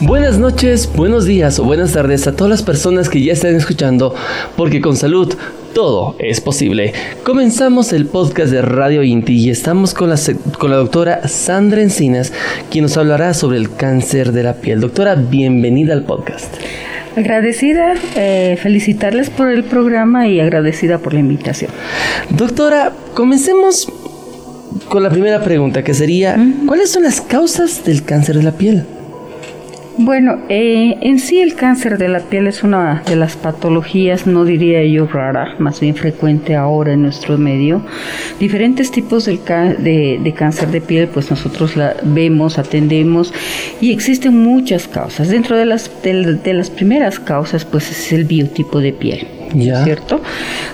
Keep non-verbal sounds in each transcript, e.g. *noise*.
Buenas noches, buenos días o buenas tardes a todas las personas que ya están escuchando, porque con salud todo es posible. Comenzamos el podcast de Radio Inti y estamos con la, con la doctora Sandra Encinas, quien nos hablará sobre el cáncer de la piel. Doctora, bienvenida al podcast. Agradecida, eh, felicitarles por el programa y agradecida por la invitación. Doctora, comencemos con la primera pregunta, que sería, ¿cuáles son las causas del cáncer de la piel? Bueno, eh, en sí el cáncer de la piel es una de las patologías, no diría yo rara, más bien frecuente ahora en nuestro medio. Diferentes tipos de, cáncer de piel, pues nosotros la vemos, atendemos y existen muchas causas. Dentro de las, de, las primeras causas, pues es el biotipo de piel. ¿Cierto?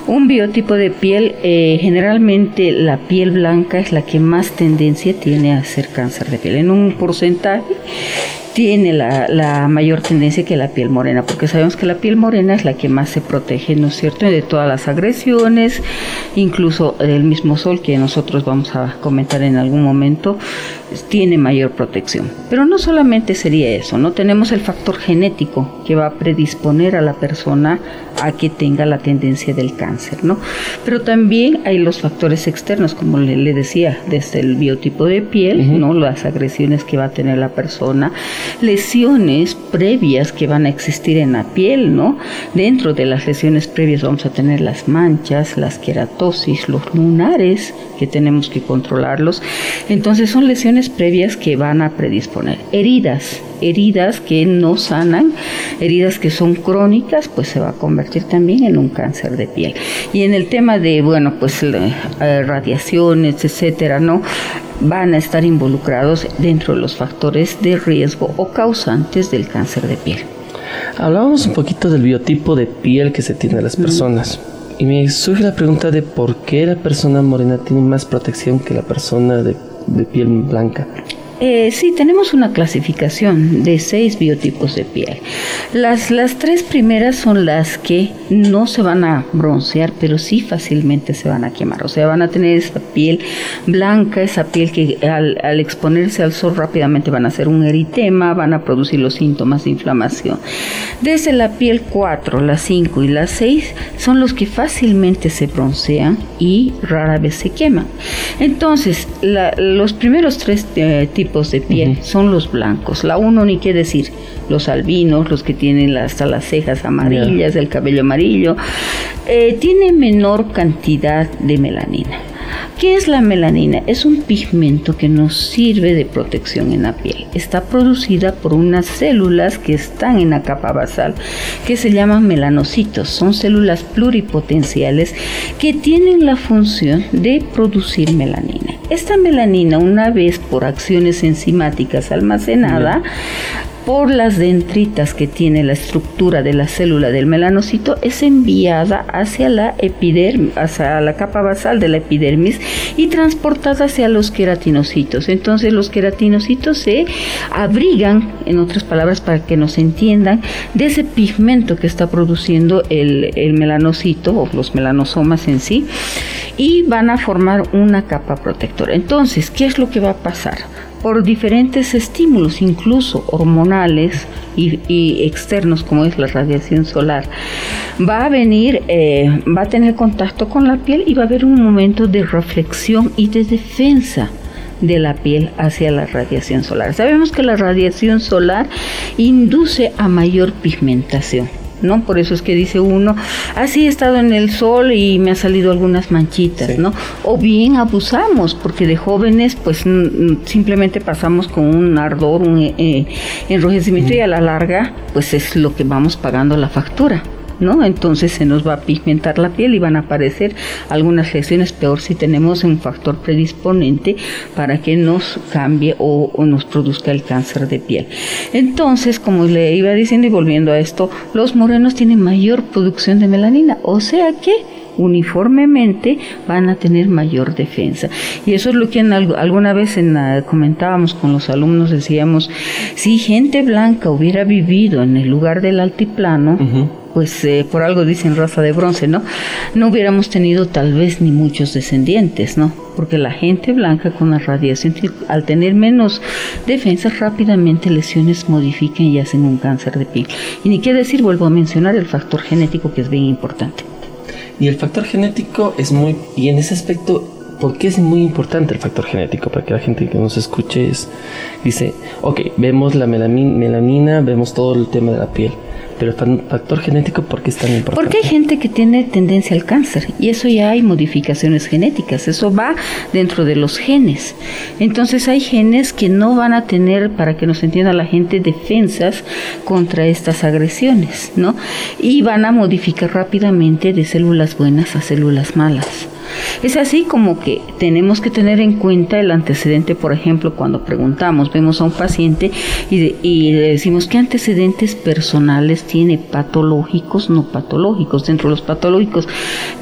Un biotipo de piel, eh, generalmente la piel blanca es la que más tendencia tiene a ser cáncer de piel. En un porcentaje tiene la, la, mayor tendencia que la piel morena, porque sabemos que la piel morena es la que más se protege, ¿no es cierto?, de todas las agresiones, incluso del mismo sol que nosotros vamos a comentar en algún momento, tiene mayor protección. Pero no solamente sería eso, ¿no? Tenemos el factor genético que va a predisponer a la persona a que tenga la tendencia del cáncer, ¿no? Pero también hay los factores externos, como le, decía, desde el biotipo de piel, ¿no? Las agresiones que va a tener la persona, lesiones previas que van a existir en la piel, ¿no? Dentro de las lesiones previas vamos a tener las manchas, las queratosis, los lunares, que tenemos que controlarlos. Entonces son lesiones previas que van a predisponer. Heridas, heridas que no sanan, heridas que son crónicas, pues se va a convertir también en un cáncer de piel. Y en el tema de, bueno, pues eh, radiaciones, etcétera, ¿no? Van a estar involucrados dentro de los factores de riesgo o causantes del cáncer de piel. Hablábamos un poquito del biotipo de piel que se tiene las personas. Y me surge la pregunta de por qué la persona morena tiene más protección que la persona de, de piel blanca. Eh, sí, tenemos una clasificación de seis biotipos de piel. Las, las tres primeras son las que no se van a broncear, pero sí fácilmente se van a quemar. O sea, van a tener esa piel blanca, esa piel que al, exponerse al sol rápidamente van a hacer un eritema, van a producir los síntomas de inflamación. Desde la piel 4, la 5 y la 6 son los que fácilmente se broncean y rara vez se queman. Entonces, los primeros tres eh, tipos de piel son los blancos. La uno ni qué decir, los albinos, los que tienen hasta las cejas amarillas, el cabello amarillo, eh, tiene menor cantidad de melanina. ¿Qué es la melanina? Es un pigmento que nos sirve de protección en la piel. Está producida por unas células que están en la capa basal que se llaman melanocitos. Son células pluripotenciales que tienen la función de producir melanina. Esta melanina, una vez por acciones enzimáticas almacenada, por las dendritas que tiene la estructura de la célula del melanocito es enviada hacia la epidermis, hacia la capa basal de la epidermis y transportada hacia los queratinocitos. Entonces los queratinocitos se abrigan, en otras palabras para que nos entiendan, de ese pigmento que está produciendo el, el melanocito o los melanosomas en sí y van a formar una capa protectora. Entonces, ¿qué es lo que va a pasar? Por diferentes estímulos, incluso hormonales y, externos, como es la radiación solar, va a venir, eh, va a tener contacto con la piel y va a haber un momento de reflexión y de defensa de la piel hacia la radiación solar. Sabemos que la radiación solar induce a mayor pigmentación. ¿No? Por eso es que dice uno, así he estado en el sol y me ha salido algunas manchitas, ¿no? O bien abusamos, porque de jóvenes pues simplemente pasamos con un ardor, un eh, enrojecimiento y a la larga pues es lo que vamos pagando la factura. ¿No? Entonces se nos va a pigmentar la piel y van a aparecer algunas lesiones, peor si tenemos un factor predisponente para que nos cambie o, o nos produzca el cáncer de piel. Entonces, como le iba diciendo y volviendo a esto, los morenos tienen mayor producción de melanina, o sea que uniformemente van a tener mayor defensa. Y eso es lo que en alguna vez en comentábamos con los alumnos, decíamos, si gente blanca hubiera vivido en el lugar del altiplano, pues eh, por algo dicen raza de bronce, ¿no? No hubiéramos tenido tal vez ni muchos descendientes, ¿no? Porque la gente blanca con la radiación, al tener menos defensas, rápidamente lesiones modifican y hacen un cáncer de piel. Y ni qué decir, vuelvo a mencionar el factor genético que es bien importante. Y el factor genético es muy, y en ese aspecto, ¿por qué es muy importante el factor genético? Para que la gente que nos escuche es, dice, ok, vemos la melanina, vemos todo el tema de la piel pero factor genético, ¿por qué es tan importante? Porque hay gente que tiene tendencia al cáncer y eso ya hay modificaciones genéticas, eso va dentro de los genes. Entonces hay genes que no van a tener, para que nos entienda la gente, defensas contra estas agresiones, ¿no? Y van a modificar rápidamente de células buenas a células malas. Es así como que tenemos que tener en cuenta el antecedente, por ejemplo, cuando preguntamos, vemos a un paciente y, le decimos qué antecedentes personales tiene, patológicos, no patológicos. Dentro de los patológicos,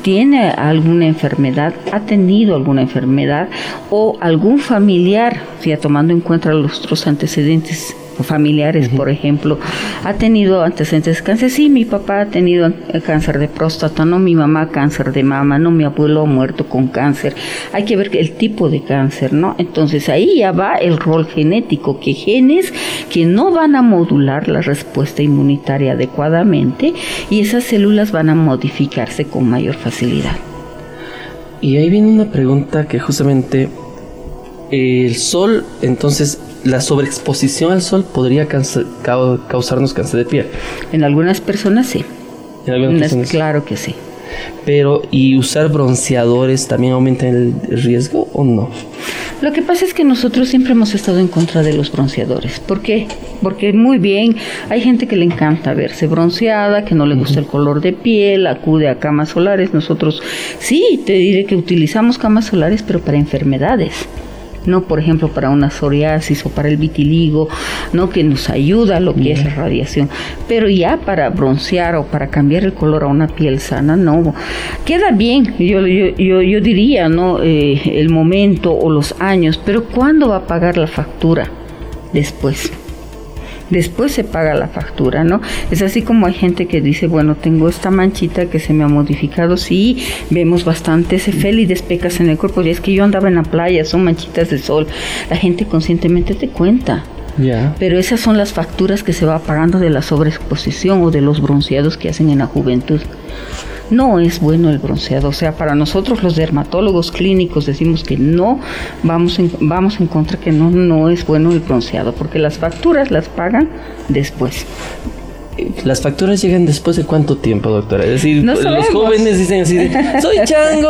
¿tiene alguna enfermedad? ¿Ha tenido alguna enfermedad? ¿O algún familiar, ya tomando en cuenta los antecedentes familiares, por ejemplo, ha tenido antecedentes de cáncer. Sí, mi papá ha tenido cáncer de próstata, no mi mamá cáncer de mama, no mi abuelo ha muerto con cáncer. Hay que ver el tipo de cáncer, ¿no? Entonces ahí ya va el rol genético, que genes que no van a modular la respuesta inmunitaria adecuadamente y esas células van a modificarse con mayor facilidad. Y ahí viene una pregunta que justamente el sol entonces la sobreexposición al sol podría causarnos cáncer de piel. En algunas personas sí. En algunas personas. Claro que sí. Pero, ¿y usar bronceadores también aumenta el riesgo o no? Lo que pasa es que nosotros siempre hemos estado en contra de los bronceadores. ¿Por qué? Porque muy bien, hay gente que le encanta verse bronceada, que no le gusta el color de piel, acude a camas solares. Nosotros sí, te diré que utilizamos camas solares, pero para enfermedades no por ejemplo para una psoriasis o para el vitiligo, no que nos ayuda lo que es la radiación, pero ya para broncear o para cambiar el color a una piel sana, no, queda bien, yo, yo, yo, diría, ¿no? Eh, el momento o los años, pero ¿cuándo va a pagar la factura? Después después se paga la factura, ¿no? Es así como hay gente que dice, bueno, tengo esta manchita que se me ha modificado, sí, vemos bastantes félides pecas en el cuerpo, y es que yo andaba en la playa, son manchitas de sol, la gente conscientemente te cuenta. Pero esas son las facturas que se va pagando de la sobreexposición o de los bronceados que hacen en la juventud no es bueno el bronceado. O sea, para nosotros los dermatólogos clínicos decimos que no, vamos en, vamos en contra que no, no es bueno el bronceado, porque las facturas las pagan después. ¿Las facturas llegan después de cuánto tiempo, doctora? Es decir, los jóvenes dicen así, soy chango,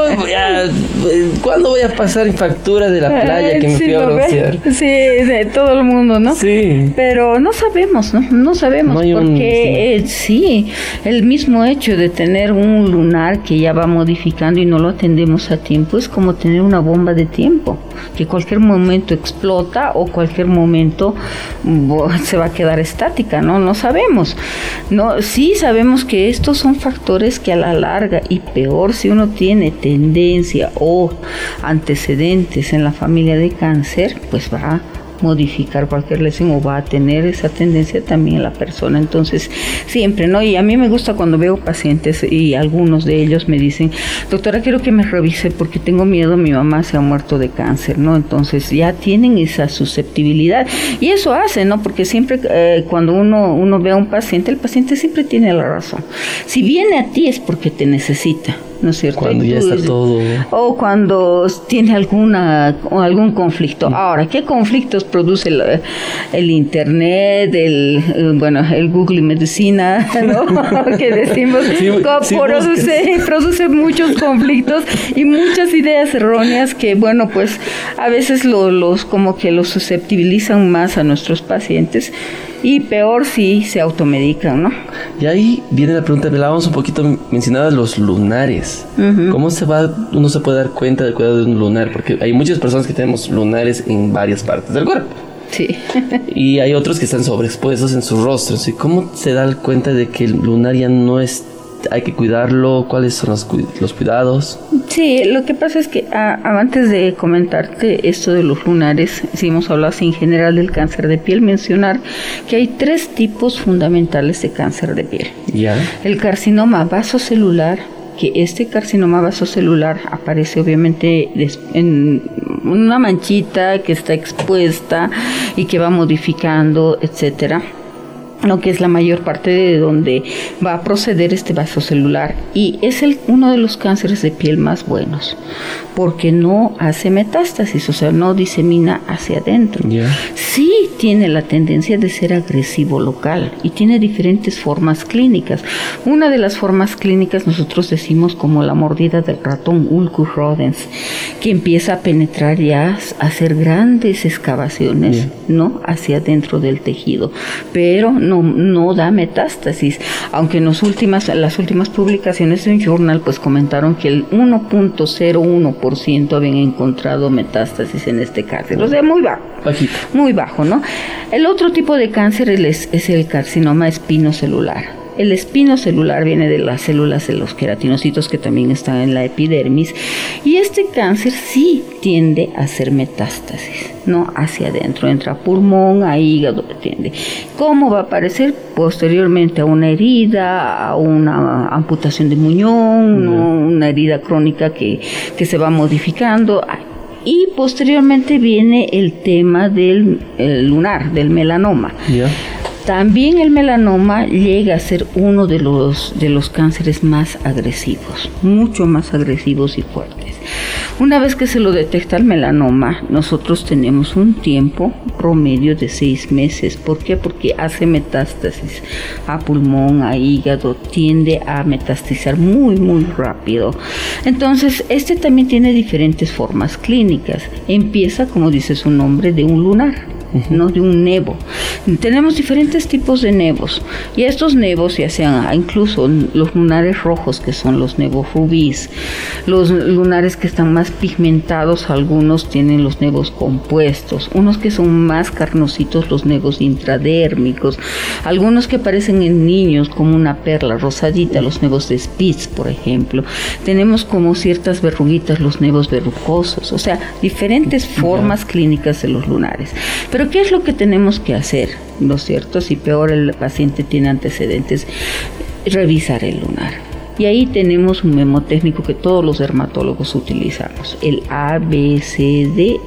¿cuándo voy a pasar en factura de la playa que me fui a broncear? Sí, de todo el mundo, ¿no? Sí. Pero no sabemos, ¿no? No sabemos, porque eh, sí, el mismo hecho de tener un lunar que ya va modificando y no lo atendemos a tiempo es como tener una bomba de tiempo, que cualquier momento explota o cualquier momento *laughs* se va a quedar estática, ¿no? No sabemos. No, sí sabemos que estos son factores que a la larga y peor si uno tiene tendencia o antecedentes en la familia de cáncer, pues va modificar cualquier lesión o va a tener esa tendencia también la persona. Entonces, siempre, ¿no? Y a mí me gusta cuando veo pacientes y algunos de ellos me dicen, doctora, quiero que me revise porque tengo miedo, mi mamá se ha muerto de cáncer, ¿no? Entonces ya tienen esa susceptibilidad. Y eso hace, ¿no? Porque siempre eh, cuando uno, uno ve a un paciente, el paciente siempre tiene la razón. Si viene a ti es porque te necesita. ¿No es cierto? Cuando ya está todo. O cuando tiene alguna o algún conflicto. Mm. Ahora, ¿qué conflictos produce el, internet, el eh, bueno, el Google y medicina, *laughs* ¿no? *laughs* que decimos produce, *laughs* produce muchos conflictos y muchas ideas erróneas que bueno, pues a veces los como que los susceptibilizan más a nuestros pacientes Y peor si se automedican, ¿no? Y ahí viene la pregunta, hablábamos un poquito mencionadas los lunares. ¿Cómo se va, uno se puede dar cuenta del cuidado de un lunar? Porque hay muchas personas que tenemos lunares en varias partes del cuerpo. Sí. *laughs* y hay otros que están sobreexpuestos en sus rostros. ¿Y cómo se da cuenta de que el lunar ya no es hay que cuidarlo? ¿Cuáles son los, los cuidados? Sí, lo que pasa es que antes de comentarte esto de los lunares, si hemos hablado en general del cáncer de piel, mencionar que hay tres tipos fundamentales de cáncer de piel. ¿Ya? El carcinoma vasocelular, que este carcinoma vasocelular aparece obviamente en una manchita que está expuesta y que va modificando, etcétera lo que es la mayor parte de donde va a proceder este vaso celular y es el, uno de los cánceres de piel más buenos porque no hace metástasis, o sea, no disemina hacia adentro. Sí tiene la tendencia de ser agresivo local y tiene diferentes formas clínicas. Una de las formas clínicas nosotros decimos como la mordida del ratón Ulcus rodens, que empieza a penetrar ya a hacer grandes excavaciones, ¿no? hacia adentro del tejido, pero no, no da metástasis, aunque en las últimas, las últimas publicaciones de un journal pues comentaron que el 1.01% habían encontrado metástasis en este cáncer, o sea, muy bajo. Muy bajo, ¿no? El otro tipo de cáncer es, es el carcinoma espinocelular el espino celular viene de las células de los queratinocitos que también están en la epidermis y este cáncer sí tiende a hacer metástasis, ¿no? Hacia adentro, entra a pulmón, a hígado, tiende. ¿Cómo va a aparecer? Posteriormente a una herida, a una amputación de muñón, una herida crónica que, que se va modificando. Y posteriormente viene el tema del lunar, del melanoma. También el melanoma llega a ser uno de los, de los cánceres más agresivos, mucho más agresivos y fuertes. Una vez que se lo detecta el melanoma, nosotros tenemos un tiempo promedio de seis meses. ¿Por qué? Porque hace metástasis a pulmón, a hígado, tiende a metastizar muy, muy rápido. Entonces, este también tiene diferentes formas clínicas. Empieza, como dice su nombre, de un lunar no de un nevo. Tenemos diferentes tipos de nevos y estos nevos, ya sean incluso los lunares rojos que son los nevos rubíes, los lunares que están más pigmentados, algunos tienen los nevos compuestos, unos que son más carnositos, los nevos intradérmicos, algunos que aparecen en niños como una perla rosadita, los nevos de Spitz, por ejemplo. Tenemos como ciertas verruguitas, los nevos verrucosos, o sea, diferentes formas clínicas de los lunares. Pero ¿qué es lo que tenemos que hacer? ¿No es cierto? Si peor el paciente tiene antecedentes, revisar el lunar. Y ahí tenemos un memotécnico que todos los dermatólogos utilizamos, el ABCDE.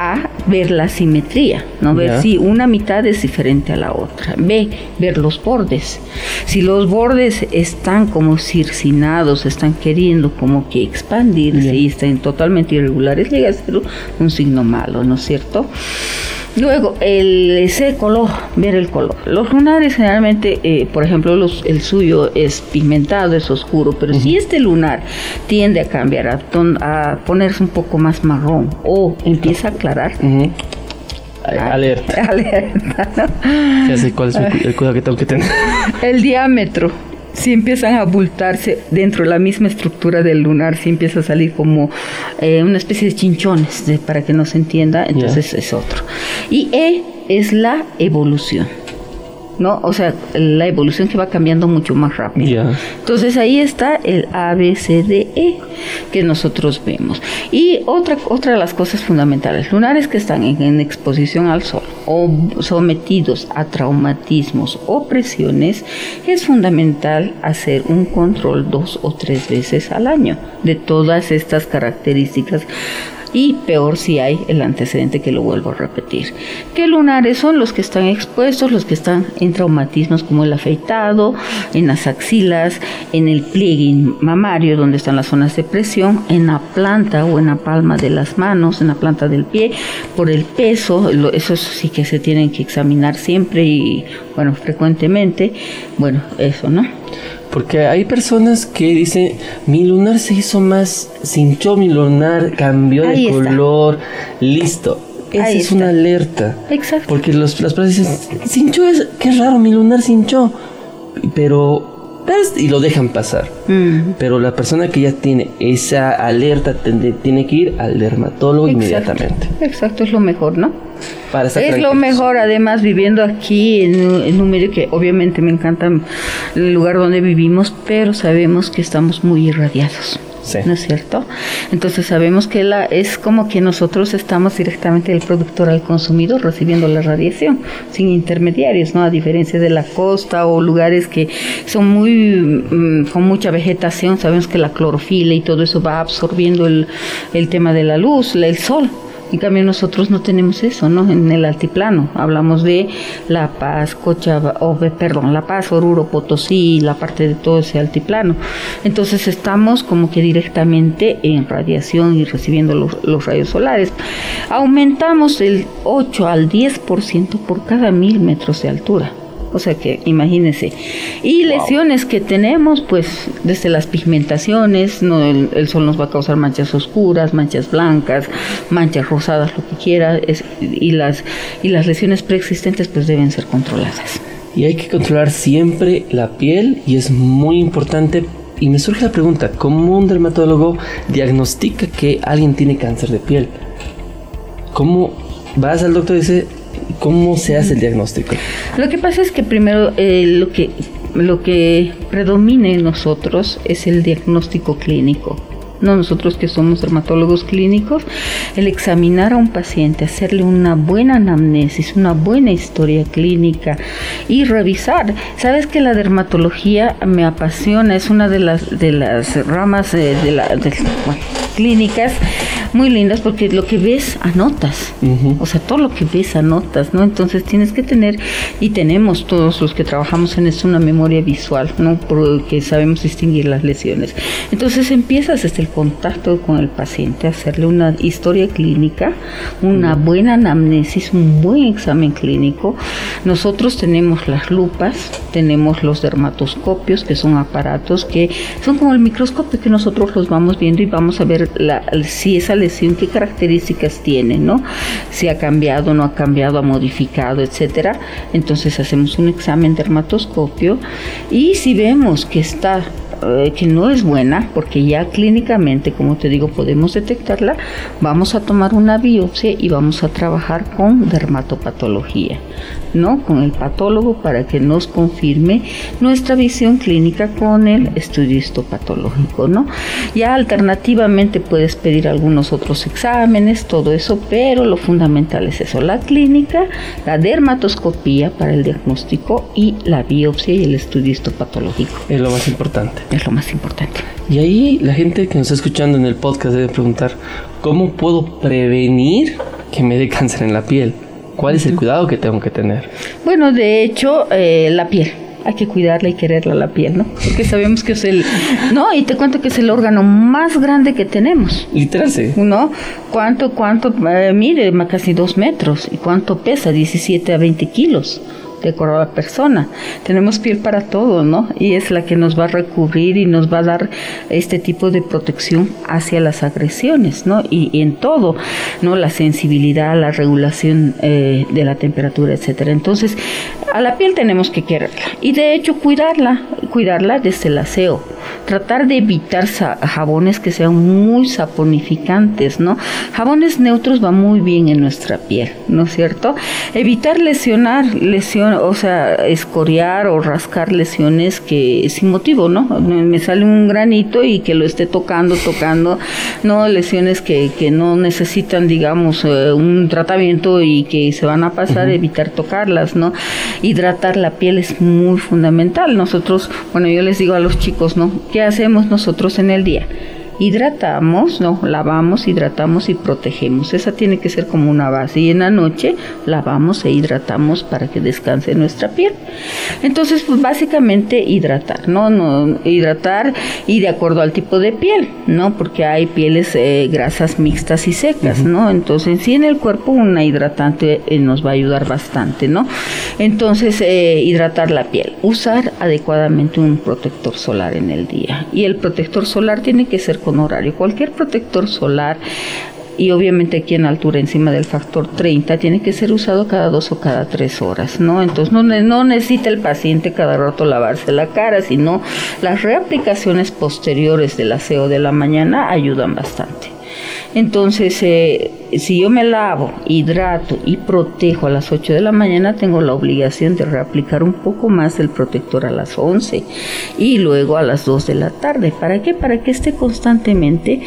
A, ver la simetría, ¿no? Ver si una mitad es diferente a la otra. B, ver los bordes. Si los bordes están como circinados, están queriendo como que expandirse y están totalmente irregulares, llega a ser un signo malo, ¿no es cierto? Luego, el, ese color, ver el color. Los lunares generalmente, eh, por ejemplo, los, el suyo es pigmentado, es oscuro, pero si este lunar tiende a cambiar, a, a, ponerse un poco más marrón o empieza a aclarar, Alerta. *laughs* Alerta. ¿Cuál es el cuidado que tengo que tener? El diámetro si empiezan a abultarse dentro de la misma estructura del lunar, si empieza a salir como eh, una especie de chinchones, para que no se entienda, entonces es otro. Y E es la evolución. ¿No? O sea, la evolución que va cambiando mucho más rápido. Entonces ahí está el ABCDE que nosotros vemos. Y otra, otra de las cosas fundamentales, lunares que están en, exposición al sol o sometidos a traumatismos o presiones, es fundamental hacer un control dos o tres veces al año de todas estas características y peor si hay el antecedente que lo vuelvo a repetir. ¿Qué lunares son los que están expuestos, los que están en traumatismos como el afeitado, en las axilas, en el pliegue mamario donde están las zonas de presión, en la planta o en la palma de las manos, en la planta del pie, por el peso, eso sí que se tienen que examinar siempre y bueno, frecuentemente, bueno, eso, ¿no? Porque hay personas que dicen, mi lunar se hizo más, se hinchó mi lunar, cambió de color, listo. esa Ahí es está. una alerta. Exacto. Porque los, las personas dicen, cinchó es, qué raro, mi lunar cinchó. Pero, ¿ves? y lo dejan pasar. Mm. Pero la persona que ya tiene esa alerta tiene que ir al dermatólogo Exacto. inmediatamente. Exacto, es lo mejor, ¿no? Para estar Es lo mejor, además, viviendo aquí en, un- en un medio que obviamente me encanta el lugar donde vivimos, pero sabemos que estamos muy irradiados. Sí. ¿No es cierto? Entonces sabemos que la, es como que nosotros estamos directamente del productor al consumidor recibiendo la radiación, sin intermediarios, ¿no? A diferencia de la costa o lugares que son muy mm, con mucha vegetación, sabemos que la clorofila y todo eso va absorbiendo el, el tema de la luz, el sol. En cambio nosotros no tenemos eso, ¿no? En el altiplano hablamos de La Paz, Cochabamba, o, de- perdón, La Paz, Oruro, Potosí, la parte de todo ese altiplano. Entonces estamos como que directamente en radiación y recibiendo los, los rayos solares. Aumentamos el 8 al 10% por cada mil metros de altura. O sea que imagínense. Y lesiones que tenemos, pues desde las pigmentaciones, no, el, el sol nos va a causar manchas oscuras, manchas blancas, manchas rosadas, lo que quiera, es- y, las, y las lesiones preexistentes pues deben ser controladas. Y hay que controlar siempre la piel y es muy importante. Y me surge la pregunta, ¿cómo un dermatólogo diagnostica que alguien tiene cáncer de piel? ¿Cómo vas al doctor y dice, ¿cómo se hace el diagnóstico? Lo que pasa es que primero eh, lo que lo que predomina en nosotros es el diagnóstico clínico. No nosotros que somos dermatólogos clínicos, el examinar a un paciente, hacerle una buena anamnesis, una buena historia clínica y revisar. Sabes que la dermatología me apasiona, es una de las de las ramas eh, de la bueno, clínicas muy lindas porque lo que ves anotas. O sea, todo lo que ves anotas, ¿no? Entonces tienes que tener, y tenemos todos los que trabajamos en esto, una memoria visual, ¿no? Porque sabemos distinguir las lesiones. Entonces empiezas desde el contacto con el paciente, a hacerle una historia clínica, una buena anamnesis, un buen examen clínico. Nosotros tenemos las lupas, tenemos los dermatoscopios, que son aparatos que son como el microscopio que nosotros los vamos viendo y vamos a ver si esa lesión, qué características tiene, ¿no? Si ha cambiado, no ha cambiado, ha modificado, etcétera. Entonces hacemos un examen dermatoscopio y si vemos que está eh, que no es buena, porque ya clínicamente, como te digo, podemos detectarla, vamos a tomar una biopsia y vamos a trabajar con dermatopatología, ¿no? Con el patólogo para que nos confirme nuestra visión clínica con el estudio histopatológico, ¿no? Ya alternativamente puedes pedir algunos otros exámenes, todo eso, pero lo fundamental es eso, la clínica, la dermatoscopía para el diagnóstico y la biopsia y el estudio histopatológico. Es lo más importante. Es lo más importante. Y ahí la gente que nos está escuchando en el podcast debe preguntar, ¿cómo puedo prevenir que me dé cáncer en la piel? ¿Cuál es el cuidado que tengo que tener? Bueno, de hecho, eh, la piel. Hay que cuidarla y quererla la piel, ¿no? Porque sabemos que es el... No, y te cuento que es el órgano más grande que tenemos. Literal, sí. ¿No? ¿Cuánto, cuánto? eh, mire, casi dos metros. ¿Y cuánto pesa? 17 a 20 kilos. De la persona. Tenemos piel para todo, ¿no? Y es la que nos va a recubrir y nos va a dar este tipo de protección hacia las agresiones, ¿no? Y, en todo, ¿no? La sensibilidad, la regulación eh, de la temperatura, etcétera. Entonces, a la piel tenemos que quererla. Y de hecho, cuidarla, cuidarla desde el aseo. Tratar de evitar jabones que sean muy saponificantes, ¿no? Jabones neutros va muy bien en nuestra piel, ¿no es cierto? Evitar lesionar, o sea, escoriar o rascar lesiones que sin motivo, ¿no? Me me sale un granito y que lo esté tocando, tocando, no lesiones que, que no necesitan, digamos, eh, un tratamiento y que se van a pasar, evitar tocarlas, ¿no? Hidratar la piel es muy fundamental. Nosotros, bueno, yo les digo a los chicos, ¿no? ¿Qué hacemos nosotros en el día? Hidratamos, no, lavamos, hidratamos y protegemos. Esa tiene que ser como una base. Y en la noche lavamos e hidratamos para que descanse nuestra piel. Entonces, pues básicamente hidratar, ¿no? no hidratar y de acuerdo al tipo de piel, ¿no? Porque hay pieles eh, grasas mixtas y secas, ¿no? Entonces, sí en el cuerpo una hidratante eh, nos va a ayudar bastante, ¿no? Entonces, eh, hidratar la piel. Usar adecuadamente un protector solar en el día. Y el protector solar tiene que ser horario. Cualquier protector solar y obviamente aquí en altura encima del factor 30 tiene que ser usado cada dos o cada tres horas, ¿no? Entonces no, no necesita el paciente cada rato lavarse la cara, sino las reaplicaciones posteriores del aseo de la mañana ayudan bastante. Entonces, eh, si yo me lavo, hidrato y protejo a las 8 de la mañana, tengo la obligación de reaplicar un poco más el protector a las 11 y luego a las 2 de la tarde. ¿Para qué? Para que esté constantemente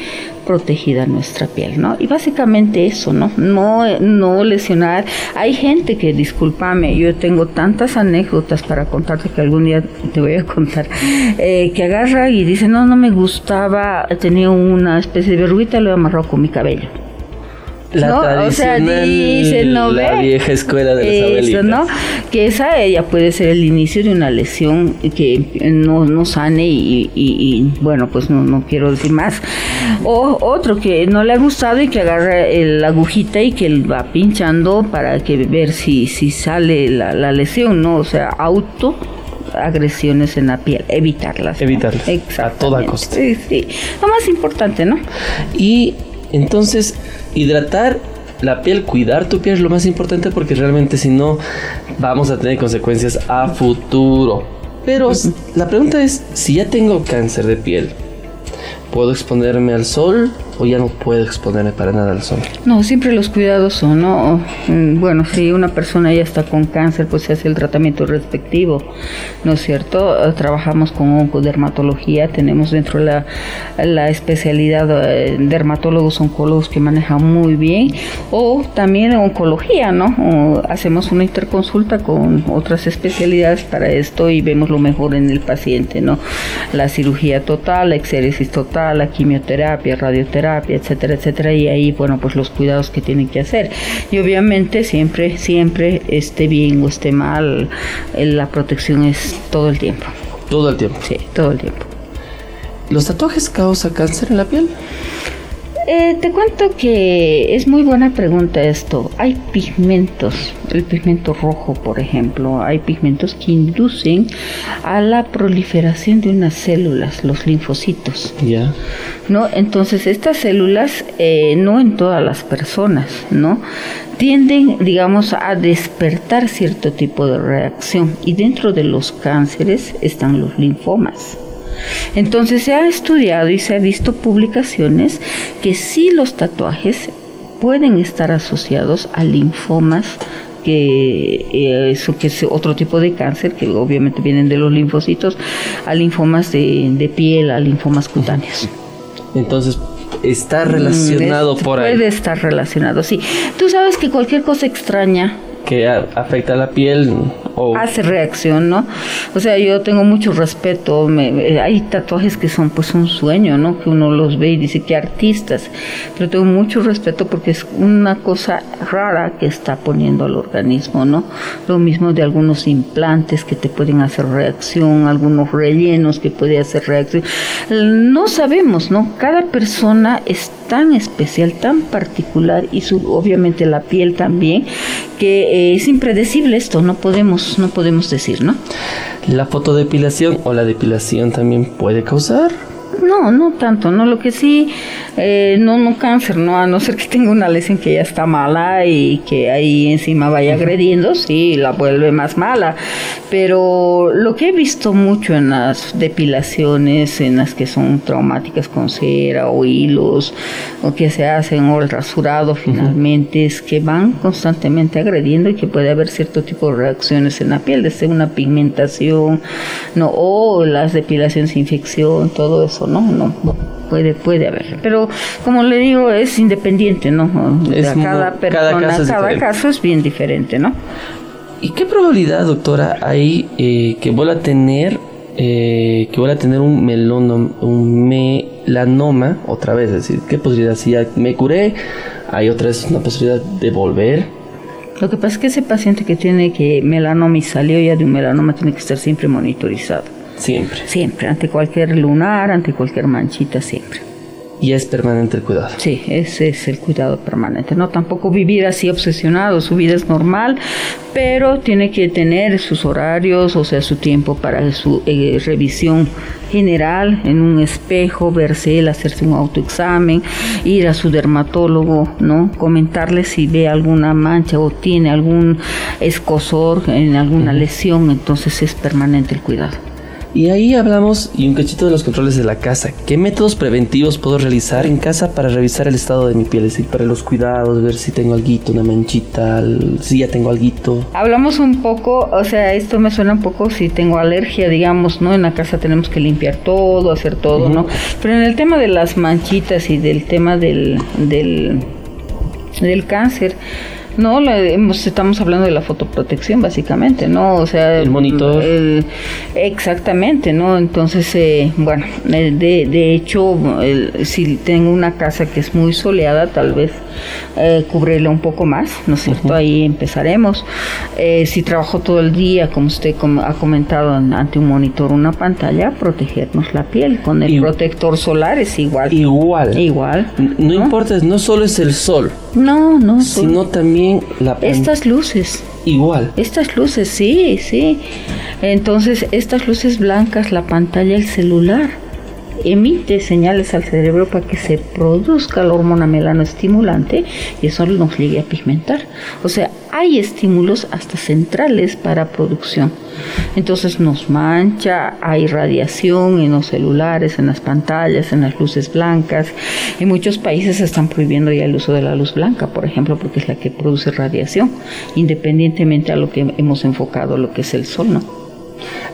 protegida nuestra piel, ¿no? Y básicamente eso, ¿no? No, no lesionar. Hay gente que, discúlpame, yo tengo tantas anécdotas para contarte que algún día te voy a contar, eh, que agarra y dice, no, no me gustaba, tenía una especie de verruguita, lo he amarrado con mi cabello la ¿no? O sea, dice, ¿no la vieja escuela de las ¿no? Que esa ella puede ser el inicio de una lesión que no, no sane y, bueno, pues no, no quiero decir más. O otro que no le ha gustado y que agarra la agujita y que va pinchando para que ver si, si sale la, la lesión, ¿no? O sea, auto agresiones en la piel, evitarlas. Evitarlas. A toda costa. Sí, sí. Lo más importante, ¿no? Y entonces, hidratar la piel, cuidar tu piel es lo más importante porque realmente si no vamos a tener consecuencias a futuro. Pero la pregunta es, si ya tengo cáncer de piel, ¿puedo exponerme al sol? O ya no puedo exponerme para nada al sol? No, siempre los cuidados son, ¿no? Mm, bueno, si una persona ya está con cáncer, pues se hace el tratamiento respectivo, ¿no es cierto? Trabajamos con oncodermatología, tenemos dentro la, la especialidad de eh, dermatólogos oncólogos que manejan muy bien, o también oncología, ¿no? hacemos una interconsulta con otras especialidades para esto y vemos lo mejor en el paciente, ¿no? La cirugía total, la exéresis total, la quimioterapia, radioterapia, etcétera, etcétera, y ahí, bueno, pues los cuidados que tienen que hacer. Y obviamente siempre, siempre esté bien o esté mal, eh, la protección es todo el tiempo. Todo el tiempo. Sí, todo el tiempo. ¿Los tatuajes causan cáncer en la piel? Eh, te cuento que es muy buena pregunta esto. Hay pigmentos, el pigmento rojo, por ejemplo, hay pigmentos que inducen a la proliferación de unas células, los linfocitos. Ya. ¿No? Entonces, estas células, eh, no en todas las personas, ¿no? Tienden, digamos, a despertar cierto tipo de reacción. Y dentro de los cánceres están los linfomas. Entonces se ha estudiado y se ha visto publicaciones que sí los tatuajes pueden estar asociados a linfomas que eh, eso que es otro tipo de cáncer que obviamente vienen de los linfocitos a linfomas de, piel a linfomas cutáneos entonces está relacionado mm, por ahí. puede estar relacionado sí. Tú sabes que cualquier cosa extraña que afecta a la piel hace reacción, ¿no? O sea, yo tengo mucho respeto, me, hay tatuajes que son pues un sueño, ¿no? Que uno los ve y dice que artistas, pero tengo mucho respeto porque es una cosa rara que está poniendo al organismo, ¿no? Lo mismo de algunos implantes que te pueden hacer reacción, algunos rellenos que pueden hacer reacción. No sabemos, ¿no? Cada persona es tan especial, tan particular y su, obviamente la piel también, eh, es impredecible esto, no podemos, no podemos decir, ¿no? La fotodepilación o la depilación también puede causar no, no tanto, no. Lo que sí, eh, no, no cáncer, no, a no ser que tenga una lesión que ya está mala y que ahí encima vaya agrediendo, sí, la vuelve más mala. Pero lo que he visto mucho en las depilaciones, en las que son traumáticas con cera o hilos, o que se hacen, o el rasurado finalmente, es que van constantemente agrediendo y que puede haber cierto tipo de reacciones en la piel, desde una pigmentación, no, o las depilaciones infección, todo eso ¿no? No, puede, puede haber. Pero como le digo, es independiente, ¿no? cada persona, cada, caso, es bien diferente, ¿no? ¿Y qué probabilidad, doctora, hay eh, que vuelva a tener eh, que vuelva a tener un melón, un melanoma otra vez? Es decir, ¿qué posibilidad? Si ya me curé, hay otra vez una posibilidad de volver. Lo que pasa es que ese paciente que tiene que melanoma y salió ya de un melanoma tiene que estar siempre monitorizado. Siempre. Siempre, ante cualquier lunar, ante cualquier manchita, siempre. y es permanente el cuidado. Sí, ese es el cuidado permanente. No tampoco vivir así obsesionado, su vida es normal, pero tiene que tener sus horarios, o sea, su tiempo para su eh, revisión general en un espejo, verse él, hacerse un autoexamen, ir a su dermatólogo, ¿no? Comentarle si ve alguna mancha o tiene algún escosor en alguna lesión, entonces es permanente el cuidado. Y ahí hablamos y un cachito de los controles de la casa. ¿Qué métodos preventivos puedo realizar en casa para revisar el estado de mi piel? Es decir, para los cuidados, ver si tengo algo, una manchita, si ya tengo algo. Hablamos un poco, o sea, esto me suena un poco si tengo alergia, digamos, ¿no? En la casa tenemos que limpiar todo, hacer todo, ¿no? Pero en el tema de las manchitas y del tema del, del, del cáncer, no, estamos hablando de la fotoprotección básicamente, ¿no? O sea, el monitor. exactamente, ¿no? Entonces, eh, bueno, de, de hecho, si tengo una casa que es muy soleada, tal vez eh, cubrirla un poco más, ¿no es cierto? Ahí empezaremos. Eh, si trabajo todo el día, como usted ha comentado, ante un monitor, una pantalla, protegernos la piel con el protector solar es igual. Igual. Igual. No, importa, no solo es el sol. No, no. Sino también la... Estas luces. Igual. Estas luces, sí, sí. Entonces, estas luces blancas, la pantalla, el celular emite señales al cerebro para que se produzca la hormona melanoestimulante y eso nos llegue a pigmentar. O sea, hay estímulos hasta centrales para producción. Entonces nos mancha, hay radiación en los celulares, en las pantallas, en las luces blancas. En muchos países se están prohibiendo ya el uso de la luz blanca, por ejemplo, porque es la que produce radiación, independientemente a lo que hemos enfocado, lo que es el sol, ¿no?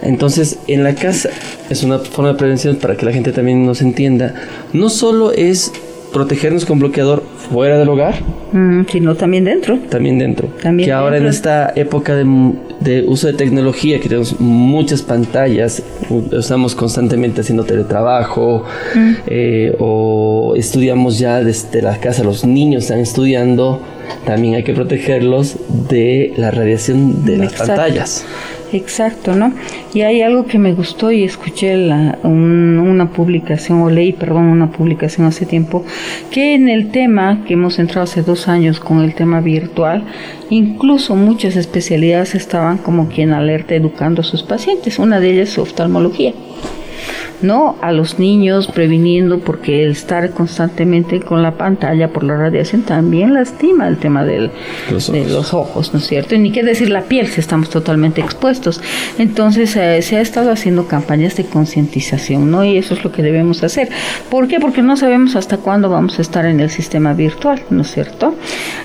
Entonces, en la casa es una forma de prevención para que la gente también nos entienda. No solo es protegernos con bloqueador fuera del hogar, mm, sino también dentro. También dentro. que ahora en esta época de, uso de tecnología, que tenemos muchas pantallas, estamos constantemente haciendo teletrabajo mm. eh, o estudiamos ya desde la casa, los niños están estudiando, también hay que protegerlos de la radiación de las pantallas. Exacto, ¿no? Y hay algo que me gustó y escuché la, una publicación, o leí, perdón, una publicación hace tiempo, que en el tema que hemos entrado hace dos años con el tema virtual, incluso muchas especialidades estaban como quien alerta educando a sus pacientes. Una de ellas es oftalmología. ¿No? A los niños previniendo porque el estar constantemente con la pantalla por la radiación también lastima el tema del, de los ojos, ¿no es cierto? Y ni qué decir la piel si estamos totalmente expuestos. Entonces eh, se ha estado haciendo campañas de concientización, ¿no? Y eso es lo que debemos hacer. ¿Por qué? Porque no sabemos hasta cuándo vamos a estar en el sistema virtual, ¿no es cierto?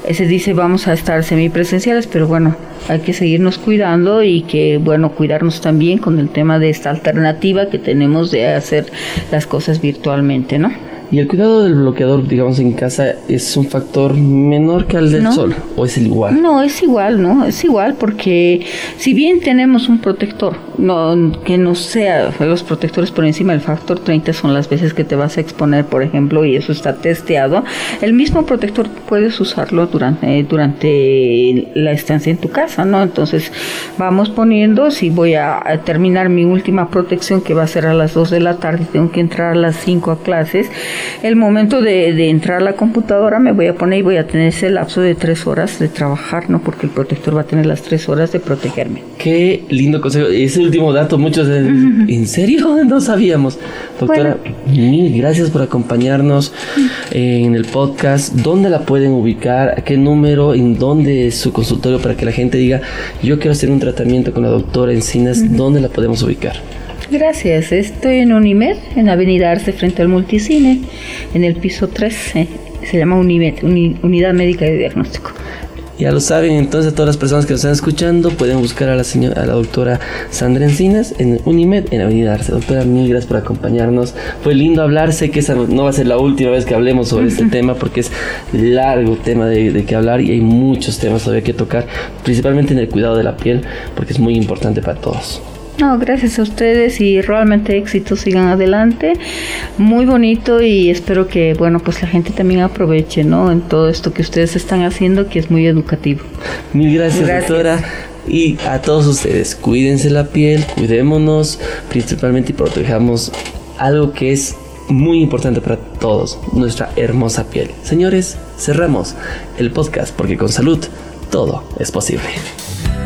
Eh, se dice vamos a estar semipresenciales, pero bueno, hay que seguirnos cuidando y que, bueno, cuidarnos también con el tema de esta alternativa que tenemos de hacer las cosas virtualmente, ¿no? ¿Y el cuidado del bloqueador, digamos, en casa es un factor menor que el del sol? ¿O es el igual? No, es igual, ¿no? Es igual porque si bien tenemos un protector, no, que no sea los protectores por encima del factor 30 son las veces que te vas a exponer, por ejemplo, y eso está testeado, el mismo protector puedes usarlo durante, durante la estancia en tu casa, ¿no? Entonces vamos poniendo, si voy a, terminar mi última protección que va a ser a las 2 de la tarde, tengo que entrar a las 5 a clases, el momento de, entrar a la computadora me voy a poner y voy a tener ese lapso de tres horas de trabajar, ¿no? Porque el protector va a tener las tres horas de protegerme. Qué lindo consejo. Ese último dato, muchos ¿en serio? *laughs* No sabíamos. Doctora, mil gracias por acompañarnos en el podcast. ¿Dónde la pueden ubicar? ¿A qué número? ¿En dónde es su consultorio para que la gente diga, yo quiero hacer un tratamiento con la doctora Encinas? ¿Dónde la podemos ubicar? Gracias, estoy en Unimed, en Avenida Arce, frente al Multicine, en el piso 3, eh, se llama Unimed, Unidad Médica de Diagnóstico. Ya lo saben, entonces todas las personas que nos están escuchando pueden buscar a la señora, a la doctora Sandra Encinas en Unimed, en Avenida Arce. Doctora, mil gracias por acompañarnos. Fue lindo hablar, sé que esa no va a ser la última vez que hablemos sobre este tema porque es largo tema de, de que hablar y hay muchos temas todavía que tocar, principalmente en el cuidado de la piel, porque es muy importante para todos. No, gracias a ustedes y realmente éxitos sigan adelante. Muy bonito y espero que, bueno, pues la gente también aproveche, ¿no? En todo esto que ustedes están haciendo, que es muy educativo. Mil gracias, doctora. Y a todos ustedes, cuídense la piel, cuidémonos, principalmente y protejamos algo que es muy importante para todos, nuestra hermosa piel. Señores, cerramos el podcast porque con salud todo es posible.